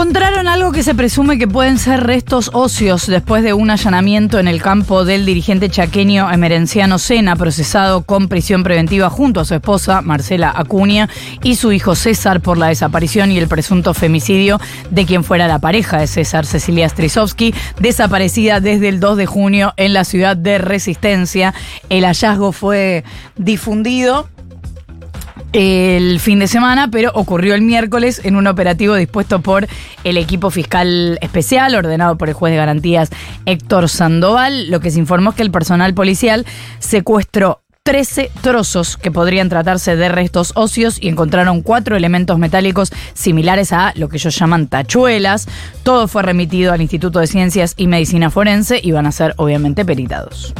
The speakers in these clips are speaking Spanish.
Encontraron algo que se presume que pueden ser restos óseos después de un allanamiento en el campo del dirigente chaqueño Emerenciano Sena, procesado con prisión preventiva junto a su esposa Marcela Acuña y su hijo César por la desaparición y el presunto femicidio de quien fuera la pareja de César, Cecilia Strisovsky, desaparecida desde el 2 de junio en la ciudad de Resistencia. El hallazgo fue difundido el fin de semana, pero ocurrió el miércoles en un operativo dispuesto por el equipo fiscal especial, ordenado por el juez de garantías Héctor Sandoval. Lo que se informó es que el personal policial secuestró 13 trozos que podrían tratarse de restos óseos y encontraron cuatro elementos metálicos similares a lo que ellos llaman tachuelas. Todo fue remitido al Instituto de Ciencias y Medicina Forense y van a ser obviamente peritados.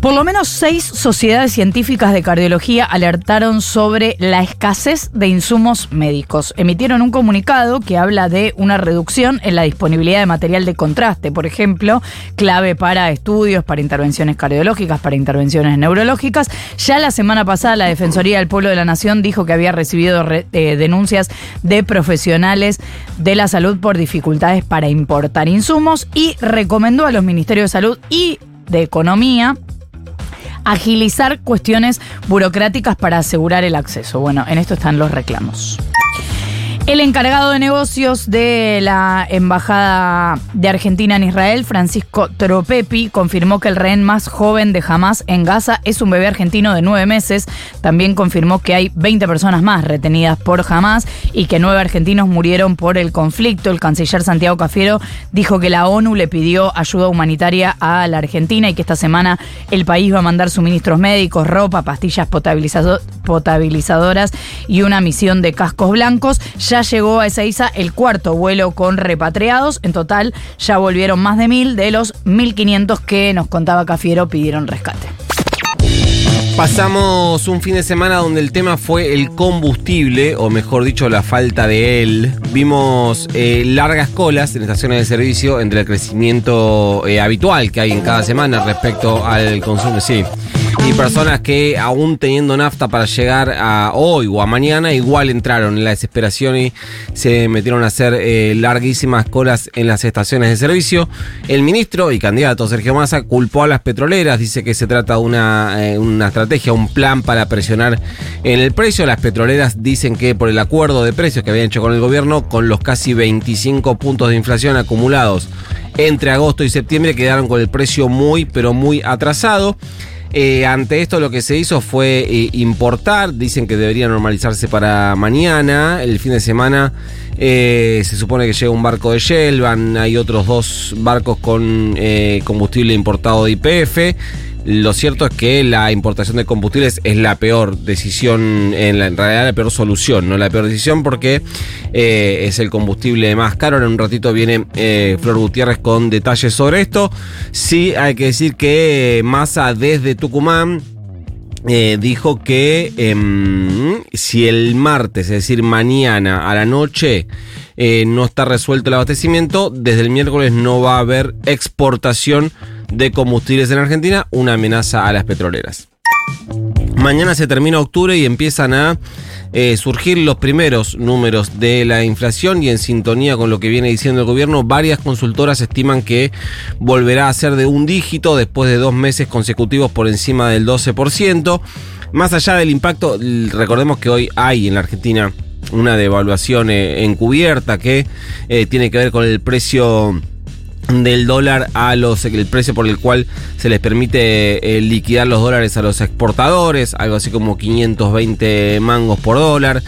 Por lo menos seis sociedades científicas de cardiología alertaron sobre la escasez de insumos médicos. Emitieron un comunicado que habla de una reducción en la disponibilidad de material de contraste, por ejemplo, clave para estudios, para intervenciones cardiológicas, para intervenciones neurológicas. Ya la semana pasada la Defensoría del Pueblo de la Nación dijo que había recibido re- eh, denuncias de profesionales de la salud por dificultades para importar insumos y recomendó a los Ministerios de Salud y de Economía agilizar cuestiones burocráticas para asegurar el acceso. Bueno, en esto están los reclamos. El encargado de negocios de la Embajada de Argentina en Israel, Francisco Tropepi, confirmó que el rehén más joven de Hamas en Gaza es un bebé argentino de nueve meses. También confirmó que hay 20 personas más retenidas por Hamas y que nueve argentinos murieron por el conflicto. El canciller Santiago Cafiero dijo que la ONU le pidió ayuda humanitaria a la Argentina y que esta semana el país va a mandar suministros médicos, ropa, pastillas potabilizado- potabilizadoras y una misión de cascos blancos. Ya llegó a Ezeiza el cuarto vuelo con repatriados. En total ya volvieron más de mil de los 1.500 que nos contaba Cafiero pidieron rescate. Pasamos un fin de semana donde el tema fue el combustible, o mejor dicho, la falta de él. Vimos eh, largas colas en estaciones de servicio entre el crecimiento eh, habitual que hay en cada semana respecto al consumo. Sí. Y personas que aún teniendo nafta para llegar a hoy o a mañana, igual entraron en la desesperación y se metieron a hacer eh, larguísimas colas en las estaciones de servicio. El ministro y candidato Sergio Massa culpó a las petroleras, dice que se trata de una, eh, una estrategia, un plan para presionar en el precio. Las petroleras dicen que por el acuerdo de precios que habían hecho con el gobierno, con los casi 25 puntos de inflación acumulados entre agosto y septiembre, quedaron con el precio muy, pero muy atrasado. Eh, ante esto lo que se hizo fue eh, importar, dicen que debería normalizarse para mañana, el fin de semana eh, se supone que llega un barco de Shell, van, hay otros dos barcos con combustible importado de IPF. Lo cierto es que la importación de combustibles es la peor decisión, en, la- en realidad la peor solución, no la peor decisión porque eh, es el combustible más caro. En un ratito viene eh, Flor Gutiérrez con detalles sobre esto. Sí, hay que decir que Massa desde Tucumán eh, dijo que em, si el martes, es decir, mañana a la noche, eh, no está resuelto el abastecimiento, desde el miércoles no va a haber exportación de combustibles en Argentina, una amenaza a las petroleras. Mañana se termina octubre y empiezan a eh, surgir los primeros números de la inflación y en sintonía con lo que viene diciendo el gobierno, varias consultoras estiman que volverá a ser de un dígito después de dos meses consecutivos por encima del 12%. Más allá del impacto, recordemos que hoy hay en la Argentina una devaluación eh, encubierta que eh, tiene que ver con el precio del dólar a los el precio por el cual se les permite eh, liquidar los dólares a los exportadores, algo así como 520 mangos por dólar.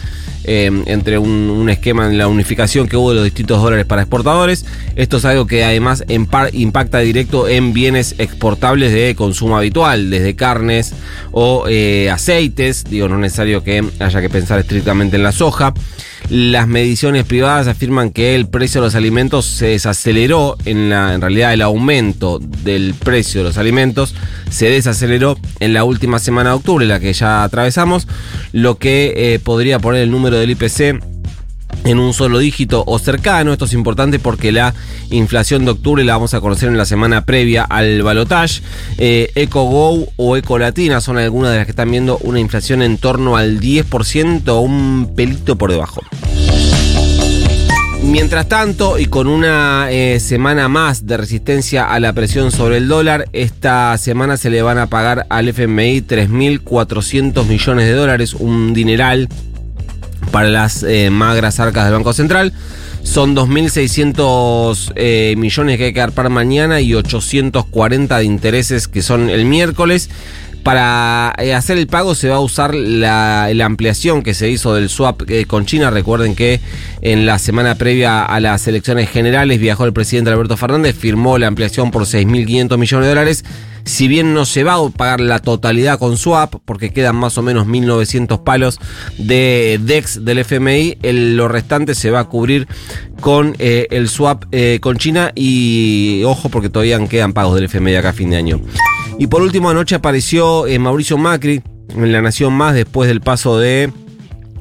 eh, entre un, esquema en la unificación que hubo de los distintos dólares para exportadores. Esto es algo que además impacta directo en bienes exportables de consumo habitual, desde carnes o eh, aceites. Digo, no es necesario que haya que pensar estrictamente en la soja. Las mediciones privadas afirman que el precio de los alimentos se desaceleró, en, la, en realidad el aumento del precio de los alimentos se desaceleró en la última semana de octubre, la que ya atravesamos, lo que eh, podría poner el número del IPC en un solo dígito o cercano. Esto es importante porque la inflación de octubre la vamos a conocer en la semana previa al balotage. Eh, EcoGo o Ecolatina son algunas de las que están viendo una inflación en torno al 10% o un pelito por debajo. Mientras tanto, y con una eh, semana más de resistencia a la presión sobre el dólar, esta semana se le van a pagar al FMI 3.400 millones de dólares, un dineral para las eh, magras arcas del Banco Central. Son 2.600 eh, millones que hay que dar para mañana y 840 de intereses que son el miércoles. Para eh, hacer el pago se va a usar la, ampliación que se hizo del swap eh, con China. Recuerden que en la semana previa a las elecciones generales viajó el presidente Alberto Fernández, firmó la ampliación por 6.500 millones de dólares. Si bien no se va a pagar la totalidad con swap, porque quedan más o menos 1.900 palos de DEX del FMI, el- lo restante se va a cubrir con eh, el swap con China y ojo porque todavía quedan pagos del FMI acá a fin de año. Y por último, anoche apareció eh, Mauricio Macri en La Nación Más después del paso de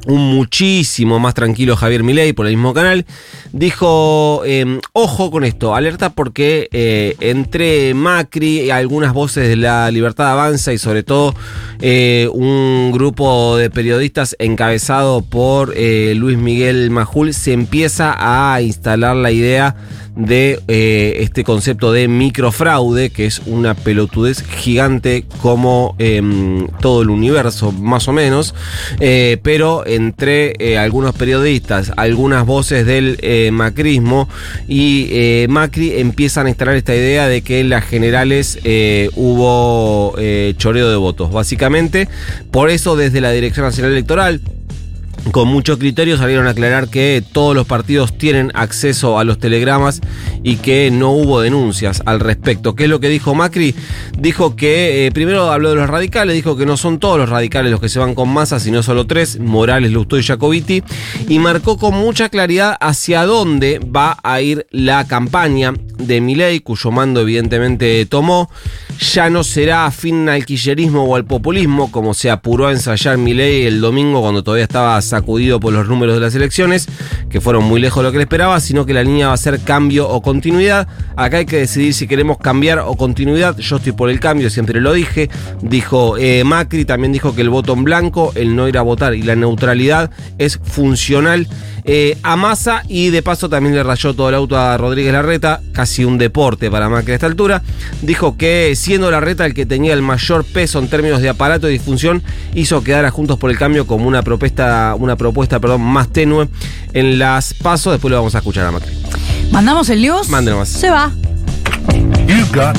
un muchísimo más tranquilo Javier Milei por el mismo canal, dijo, eh, ojo con esto, alerta porque eh, entre Macri y algunas voces de la Libertad Avanza y sobre todo eh, un grupo de periodistas encabezado por Luis Miguel Majul se empieza a instalar la idea de eh, este concepto de microfraude, que es una pelotudez gigante como em, todo el universo, más o menos, eh, pero entre eh, algunos periodistas, algunas voces del eh, macrismo y eh, Macri empiezan a instalar esta idea de que en las generales eh, hubo eh, choreo de votos, básicamente. Por eso desde la Dirección Nacional Electoral con mucho criterio salieron a aclarar que todos los partidos tienen acceso a los telegramas y que no hubo denuncias al respecto. ¿Qué es lo que dijo Macri? Dijo que eh, primero habló de los radicales, dijo que no son todos los radicales los que se van con masa, sino solo tres, Morales, Lustó y Jacobiti, y marcó con mucha claridad hacia dónde va a ir la campaña de Milei, cuyo mando evidentemente tomó. Ya no será afín al quillerismo o al populismo, como se apuró a ensayar Milei el domingo cuando todavía estaba sacudido por los números de las elecciones, que fueron muy lejos de lo que él esperaba, sino que la línea va a ser cambio o continuidad. Acá hay que decidir si queremos cambiar o continuidad. Yo estoy por el cambio, siempre lo dije. Dijo eh, Macri, también dijo que el voto en blanco, el no ir a votar y la neutralidad es funcional eh, a Massa y de paso también le rayó todo el auto a Rodríguez Larreta, casi un deporte para Macri a esta altura. Dijo que siendo Larreta el que tenía el mayor peso en términos de aparato y disfunción, hizo quedar a Juntos por el Cambio como una propuesta, una propuesta perdón, más tenue en las pasos. Después lo vamos a escuchar a Macri. ¿Mandamos el news? Mándenos. Se va. You got